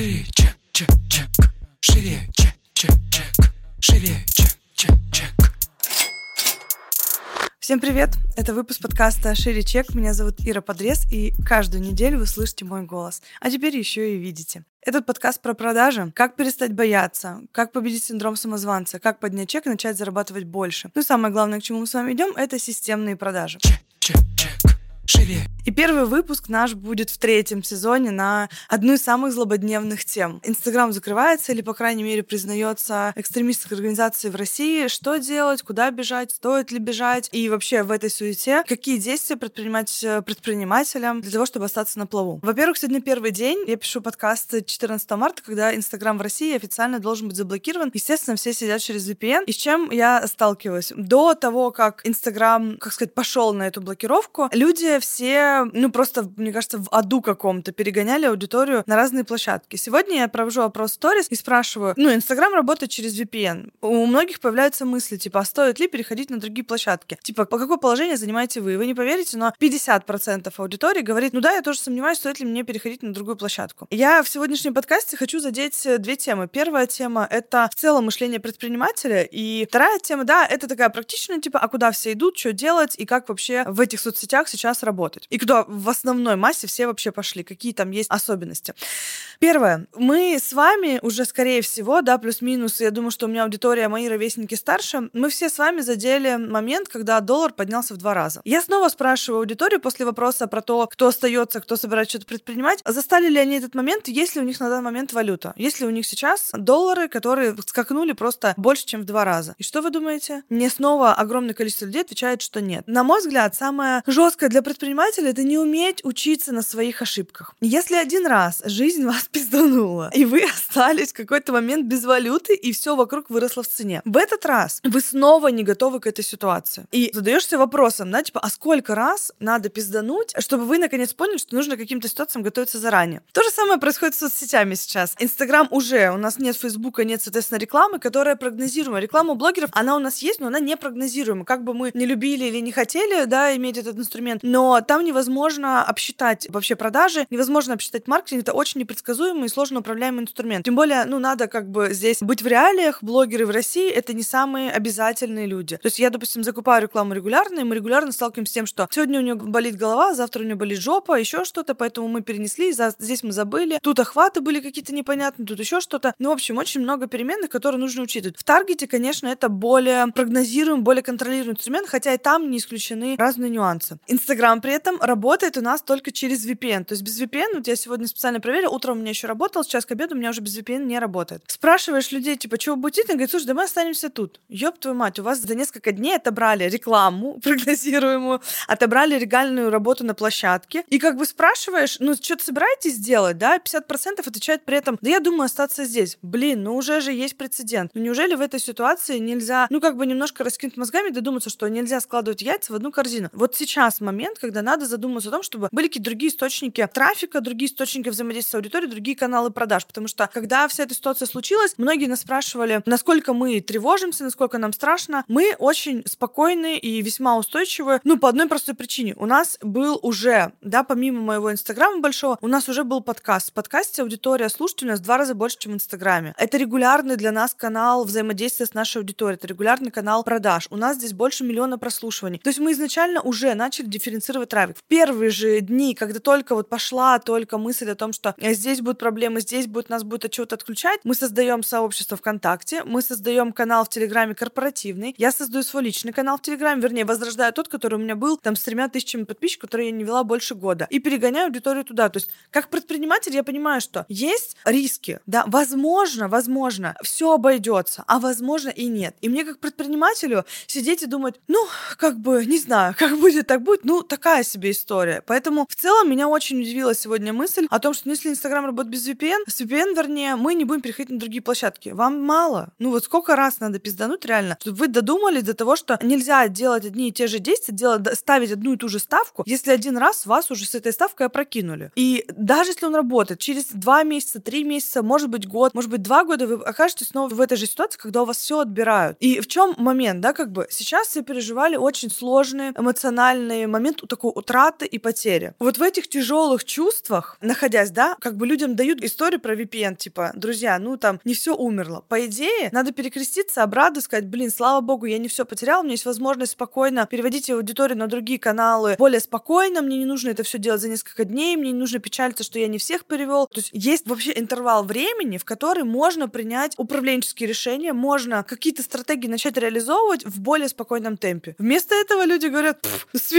Шире, чек, чек, чек. Шире, чек, чек, чек. Шире, чек, чек, чек. Всем привет! Это выпуск подкаста «Шире чек». Меня зовут Ира Подрез, и каждую неделю вы слышите мой голос. А теперь еще и видите. Этот подкаст про продажи, как перестать бояться, как победить синдром самозванца, как поднять чек и начать зарабатывать больше. Ну и самое главное, к чему мы с вами идем, это системные продажи. Чек, чек, чек. Шире. И первый выпуск наш будет в третьем сезоне на одну из самых злободневных тем. Инстаграм закрывается или, по крайней мере, признается экстремистской организацией в России. Что делать, куда бежать, стоит ли бежать и вообще в этой суете какие действия предпринимать э, предпринимателям для того, чтобы остаться на плаву. Во-первых, сегодня первый день. Я пишу подкаст 14 марта, когда Инстаграм в России официально должен быть заблокирован. Естественно, все сидят через VPN. И с чем я сталкиваюсь? До того, как Инстаграм, как сказать, пошел на эту блокировку, люди все, ну, просто, мне кажется, в аду каком-то перегоняли аудиторию на разные площадки. Сегодня я провожу опрос сторис и спрашиваю, ну, Инстаграм работает через VPN. У многих появляются мысли, типа, а стоит ли переходить на другие площадки? Типа, по какое положение занимаете вы? Вы не поверите, но 50% аудитории говорит, ну да, я тоже сомневаюсь, стоит ли мне переходить на другую площадку. Я в сегодняшнем подкасте хочу задеть две темы. Первая тема — это в целом мышление предпринимателя, и вторая тема, да, это такая практичная, типа, а куда все идут, что делать, и как вообще в этих соцсетях сейчас работать работать. И куда в основной массе все вообще пошли, какие там есть особенности. Первое. Мы с вами уже, скорее всего, да, плюс-минус, я думаю, что у меня аудитория, мои ровесники старше, мы все с вами задели момент, когда доллар поднялся в два раза. Я снова спрашиваю аудиторию после вопроса про то, кто остается, кто собирается что-то предпринимать, застали ли они этот момент, есть ли у них на данный момент валюта, есть ли у них сейчас доллары, которые скакнули просто больше, чем в два раза. И что вы думаете? Мне снова огромное количество людей отвечает, что нет. На мой взгляд, самое жесткое для предприниматель — это не уметь учиться на своих ошибках. Если один раз жизнь вас пизданула, и вы остались в какой-то момент без валюты, и все вокруг выросло в цене, в этот раз вы снова не готовы к этой ситуации. И задаешься вопросом, да, типа, а сколько раз надо пиздануть, чтобы вы наконец поняли, что нужно каким-то ситуациям готовиться заранее. То же самое происходит с соцсетями сейчас. Инстаграм уже, у нас нет Фейсбука, нет, соответственно, рекламы, которая прогнозируема. Реклама блогеров, она у нас есть, но она не прогнозируема. Как бы мы не любили или не хотели, да, иметь этот инструмент, но там невозможно обсчитать вообще продажи, невозможно обсчитать маркетинг, это очень непредсказуемый и сложно управляемый инструмент. Тем более, ну, надо как бы здесь быть в реалиях, блогеры в России — это не самые обязательные люди. То есть я, допустим, закупаю рекламу регулярно, и мы регулярно сталкиваемся с тем, что сегодня у нее болит голова, завтра у нее болит жопа, еще что-то, поэтому мы перенесли, здесь мы забыли, тут охваты были какие-то непонятные, тут еще что-то. Ну, в общем, очень много переменных, которые нужно учитывать. В таргете, конечно, это более прогнозируемый, более контролируемый инструмент, хотя и там не исключены разные нюансы. Инстаграм при этом работает у нас только через VPN. То есть без VPN, вот я сегодня специально проверила, утром у меня еще работал, сейчас к обеду у меня уже без VPN не работает. Спрашиваешь людей, типа, чего будете? Он говорит, слушай, да мы останемся тут. Ёб твою мать, у вас за несколько дней отобрали рекламу прогнозируемую, отобрали регальную работу на площадке. И как бы спрашиваешь, ну, что-то собираетесь сделать, да? 50% отвечают при этом, да я думаю остаться здесь. Блин, ну уже же есть прецедент. Ну неужели в этой ситуации нельзя, ну как бы немножко раскинуть мозгами, додуматься, что нельзя складывать яйца в одну корзину? Вот сейчас момент, когда надо задуматься о том, чтобы были какие-то другие источники трафика, другие источники взаимодействия с аудиторией, другие каналы продаж. Потому что, когда вся эта ситуация случилась, многие нас спрашивали, насколько мы тревожимся, насколько нам страшно. Мы очень спокойны и весьма устойчивы, ну, по одной простой причине. У нас был уже, да, помимо моего инстаграма большого, у нас уже был подкаст. В подкасте аудитория слушателей у нас в два раза больше, чем в инстаграме. Это регулярный для нас канал взаимодействия с нашей аудиторией, это регулярный канал продаж. У нас здесь больше миллиона прослушиваний. То есть мы изначально уже начали дифференцировать трафик. В первые же дни, когда только вот пошла только мысль о том, что э, здесь будут проблемы, здесь будет, нас будет от чего-то отключать, мы создаем сообщество ВКонтакте, мы создаем канал в Телеграме корпоративный, я создаю свой личный канал в Телеграме, вернее, возрождаю тот, который у меня был там с тремя тысячами подписчиков, который я не вела больше года, и перегоняю аудиторию туда. То есть, как предприниматель, я понимаю, что есть риски, да, возможно, возможно, все обойдется, а возможно и нет. И мне как предпринимателю сидеть и думать, ну, как бы, не знаю, как будет, так будет, ну, такая такая себе история. Поэтому в целом меня очень удивила сегодня мысль о том, что ну, если Инстаграм работает без VPN, с VPN, вернее, мы не будем переходить на другие площадки. Вам мало. Ну вот сколько раз надо пиздануть реально, чтобы вы додумались до того, что нельзя делать одни и те же действия, делать, ставить одну и ту же ставку, если один раз вас уже с этой ставкой опрокинули. И даже если он работает, через два месяца, три месяца, может быть год, может быть два года, вы окажетесь снова в этой же ситуации, когда у вас все отбирают. И в чем момент, да, как бы сейчас все переживали очень сложный эмоциональный момент такой утраты и потери. Вот в этих тяжелых чувствах, находясь, да, как бы людям дают историю про VPN, типа, друзья, ну там не все умерло. По идее, надо перекреститься, обрадоваться, сказать, блин, слава богу, я не все потерял, у меня есть возможность спокойно переводить аудиторию на другие каналы более спокойно, мне не нужно это все делать за несколько дней, мне не нужно печалиться, что я не всех перевел. То есть есть вообще интервал времени, в который можно принять управленческие решения, можно какие-то стратегии начать реализовывать в более спокойном темпе. Вместо этого люди говорят, с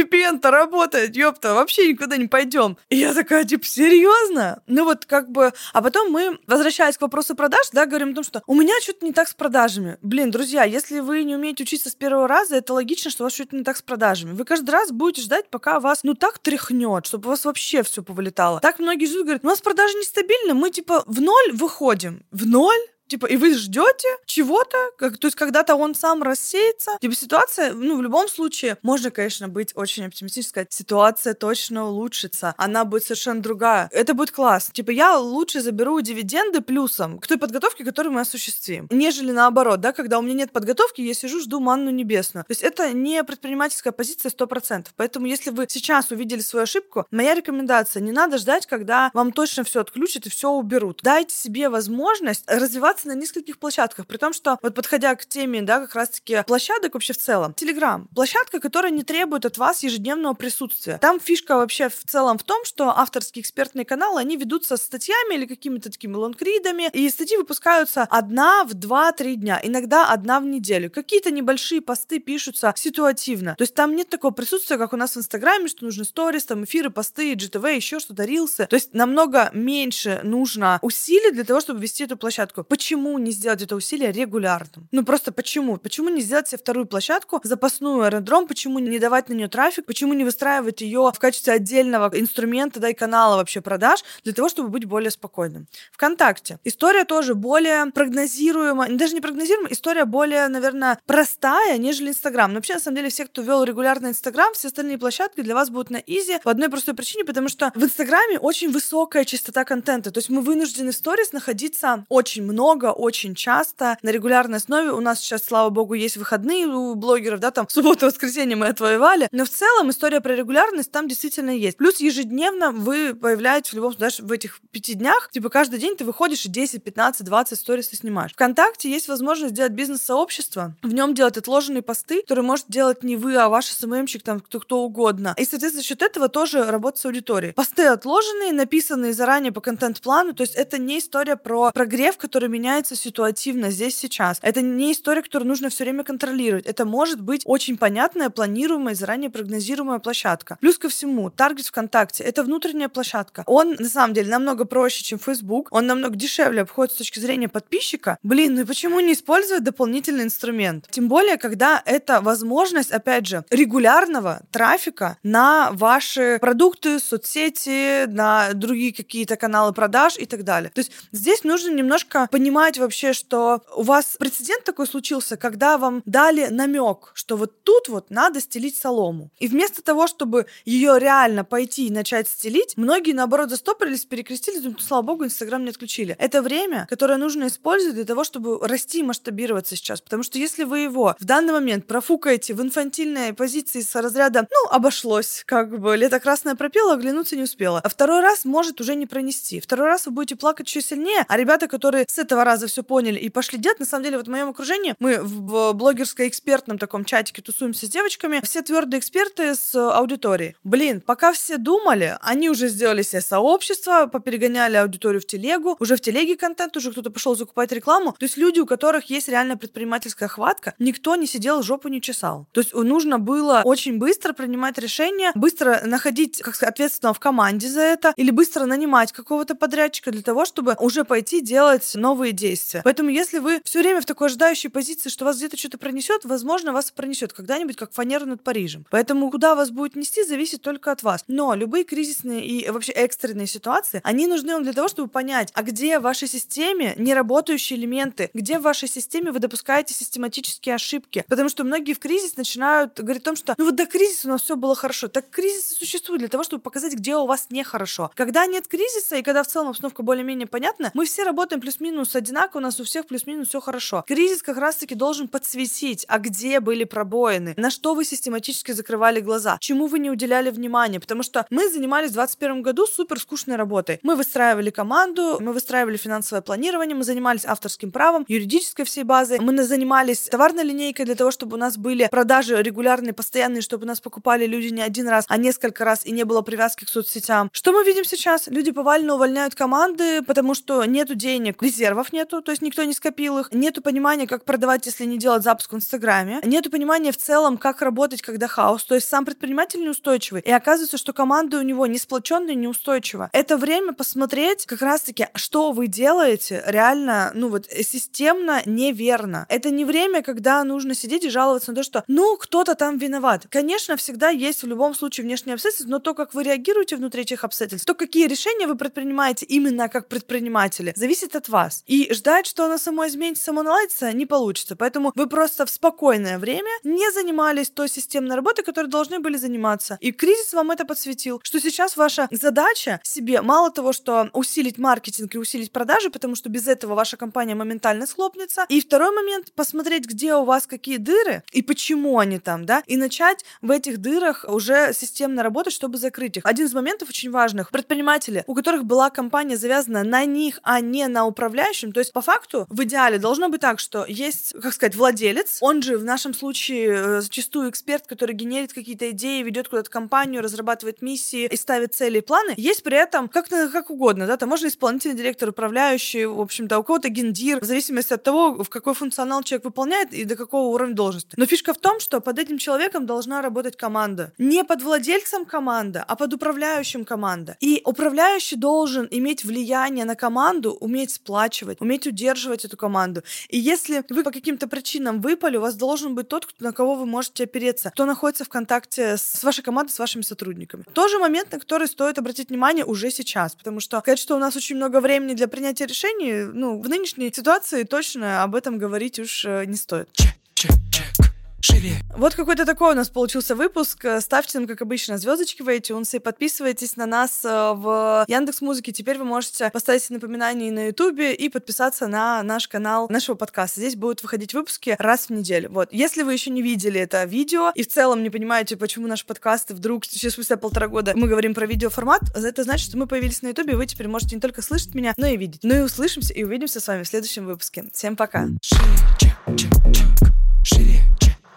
работает, ёпта, вообще никуда не пойдем. И я такая, типа, серьезно? Ну вот как бы... А потом мы, возвращаясь к вопросу продаж, да, говорим о том, что у меня что-то не так с продажами. Блин, друзья, если вы не умеете учиться с первого раза, это логично, что у вас что-то не так с продажами. Вы каждый раз будете ждать, пока вас, ну, так тряхнет, чтобы у вас вообще все повылетало. Так многие ждут, говорят, у нас продажи нестабильны, мы, типа, в ноль выходим. В ноль? Типа, и вы ждете чего-то, как, то есть когда-то он сам рассеется. Типа, ситуация, ну, в любом случае, можно, конечно, быть очень оптимистической, ситуация точно улучшится, она будет совершенно другая. Это будет класс. Типа, я лучше заберу дивиденды плюсом к той подготовке, которую мы осуществим, нежели наоборот, да, когда у меня нет подготовки, я сижу, жду манну небесную. То есть это не предпринимательская позиция 100%. Поэтому, если вы сейчас увидели свою ошибку, моя рекомендация, не надо ждать, когда вам точно все отключат и все уберут. Дайте себе возможность развиваться развиваться на нескольких площадках, при том, что вот подходя к теме, да, как раз-таки площадок вообще в целом, Телеграм, площадка, которая не требует от вас ежедневного присутствия. Там фишка вообще в целом в том, что авторские экспертные каналы, они ведутся статьями или какими-то такими лонгридами, и статьи выпускаются одна в два-три дня, иногда одна в неделю. Какие-то небольшие посты пишутся ситуативно. То есть там нет такого присутствия, как у нас в Инстаграме, что нужны сторис, там эфиры, посты, GTV, еще что-то, рилсы. То есть намного меньше нужно усилий для того, чтобы вести эту площадку. Почему? Почему не сделать это усилие регулярным? Ну просто почему? Почему не сделать себе вторую площадку, запасную аэродром, почему не давать на нее трафик, почему не выстраивать ее в качестве отдельного инструмента, да, и канала вообще продаж, для того, чтобы быть более спокойным. Вконтакте. История тоже более прогнозируема, даже не прогнозируема, история более, наверное, простая, нежели Инстаграм. Но вообще, на самом деле, все, кто вел регулярно Инстаграм, все остальные площадки для вас будут на изи по одной простой причине, потому что в Инстаграме очень высокая частота контента. То есть мы вынуждены в сторис находиться очень много, много, очень часто, на регулярной основе. У нас сейчас, слава богу, есть выходные у блогеров, да, там субботу, воскресенье мы отвоевали. Но в целом история про регулярность там действительно есть. Плюс ежедневно вы появляетесь в любом даже в этих пяти днях, типа каждый день ты выходишь и 10, 15, 20 сторис ты снимаешь. Вконтакте есть возможность сделать бизнес-сообщество, в нем делать отложенные посты, которые может делать не вы, а ваш СММщик, там кто, кто угодно. И, соответственно, за счет этого тоже работать с аудиторией. Посты отложенные, написанные заранее по контент-плану, то есть это не история про прогрев, который меня меняется ситуативно здесь сейчас. Это не история, которую нужно все время контролировать. Это может быть очень понятная, планируемая, заранее прогнозируемая площадка. Плюс ко всему, таргет ВКонтакте — это внутренняя площадка. Он, на самом деле, намного проще, чем Facebook. Он намного дешевле обходит с точки зрения подписчика. Блин, ну и почему не использовать дополнительный инструмент? Тем более, когда это возможность, опять же, регулярного трафика на ваши продукты, соцсети, на другие какие-то каналы продаж и так далее. То есть здесь нужно немножко понимать, понимать вообще, что у вас прецедент такой случился, когда вам дали намек, что вот тут вот надо стелить солому. И вместо того, чтобы ее реально пойти и начать стелить, многие, наоборот, застопорились, перекрестились, думают, ну, слава богу, Инстаграм не отключили. Это время, которое нужно использовать для того, чтобы расти и масштабироваться сейчас. Потому что если вы его в данный момент профукаете в инфантильной позиции с разряда, ну, обошлось, как бы, лето красное пропело, оглянуться не успела. А второй раз может уже не пронести. Второй раз вы будете плакать еще сильнее, а ребята, которые с этого раза все поняли и пошли делать. На самом деле, вот в моем окружении мы в блогерско-экспертном таком чатике тусуемся с девочками. Все твердые эксперты с аудиторией. Блин, пока все думали, они уже сделали себе сообщество, поперегоняли аудиторию в телегу, уже в телеге контент, уже кто-то пошел закупать рекламу. То есть люди, у которых есть реально предпринимательская хватка, никто не сидел, жопу не чесал. То есть нужно было очень быстро принимать решения, быстро находить, как ответственного в команде за это, или быстро нанимать какого-то подрядчика для того, чтобы уже пойти делать новые действия. Поэтому если вы все время в такой ожидающей позиции, что вас где-то что-то пронесет, возможно, вас пронесет когда-нибудь, как фанеру над Парижем. Поэтому куда вас будет нести, зависит только от вас. Но любые кризисные и вообще экстренные ситуации, они нужны вам для того, чтобы понять, а где в вашей системе неработающие элементы, где в вашей системе вы допускаете систематические ошибки. Потому что многие в кризис начинают говорить о том, что ну вот до кризиса у нас все было хорошо. Так кризис существует для того, чтобы показать, где у вас нехорошо. Когда нет кризиса и когда в целом обстановка более-менее понятна, мы все работаем плюс-минус одинаково, у нас у всех плюс-минус все хорошо. Кризис как раз-таки должен подсветить, а где были пробоины, на что вы систематически закрывали глаза, чему вы не уделяли внимания, потому что мы занимались в 2021 году супер скучной работой. Мы выстраивали команду, мы выстраивали финансовое планирование, мы занимались авторским правом, юридической всей базой, мы занимались товарной линейкой для того, чтобы у нас были продажи регулярные, постоянные, чтобы нас покупали люди не один раз, а несколько раз, и не было привязки к соцсетям. Что мы видим сейчас? Люди повально увольняют команды, потому что нету денег, резервов нету, то есть никто не скопил их, нету понимания, как продавать, если не делать запуск в Инстаграме, нету понимания в целом, как работать, когда хаос, то есть сам предприниматель неустойчивый, и оказывается, что команда у него не сплоченная, неустойчива. Это время посмотреть как раз-таки, что вы делаете реально, ну вот, системно неверно. Это не время, когда нужно сидеть и жаловаться на то, что, ну, кто-то там виноват. Конечно, всегда есть в любом случае внешние обстоятельства, но то, как вы реагируете внутри этих обстоятельств, то, какие решения вы предпринимаете именно как предприниматели, зависит от вас. И ждать, что оно само изменится, само наладится, не получится. Поэтому вы просто в спокойное время не занимались той системной работой, которой должны были заниматься. И кризис вам это подсветил, что сейчас ваша задача себе мало того, что усилить маркетинг и усилить продажи, потому что без этого ваша компания моментально схлопнется. И второй момент, посмотреть, где у вас какие дыры и почему они там, да, и начать в этих дырах уже системно работать, чтобы закрыть их. Один из моментов очень важных. Предприниматели, у которых была компания завязана на них, а не на управляющем, то есть по факту в идеале должно быть так, что есть, как сказать, владелец, он же в нашем случае э, зачастую эксперт, который генерит какие-то идеи, ведет куда-то компанию, разрабатывает миссии и ставит цели и планы. Есть при этом как, как угодно, да, там можно исполнительный директор, управляющий, в общем-то, у кого-то гендир, в зависимости от того, в какой функционал человек выполняет и до какого уровня должности. Но фишка в том, что под этим человеком должна работать команда. Не под владельцем команда, а под управляющим команда. И управляющий должен иметь влияние на команду, уметь сплачивать, уметь удерживать эту команду. И если вы по каким-то причинам выпали, у вас должен быть тот, на кого вы можете опереться, кто находится в контакте с вашей командой, с вашими сотрудниками. Тоже момент, на который стоит обратить внимание уже сейчас, потому что сказать, что у нас очень много времени для принятия решений, ну, в нынешней ситуации точно об этом говорить уж э, не стоит. Чек, чек, чек живее. Вот какой-то такой у нас получился выпуск. Ставьте нам, как обычно, звездочки в iTunes и подписывайтесь на нас э, в Яндекс Музыке. Теперь вы можете поставить напоминания на Ютубе и подписаться на наш канал нашего подкаста. Здесь будут выходить выпуски раз в неделю. Вот. Если вы еще не видели это видео и в целом не понимаете, почему наши подкасты вдруг сейчас спустя полтора года мы говорим про видеоформат, это значит, что мы появились на Ютубе, и вы теперь можете не только слышать меня, но и видеть. Ну и услышимся и увидимся с вами в следующем выпуске. Всем пока. Шире, чек, чек, чек. Шире,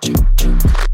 tchum, tchum.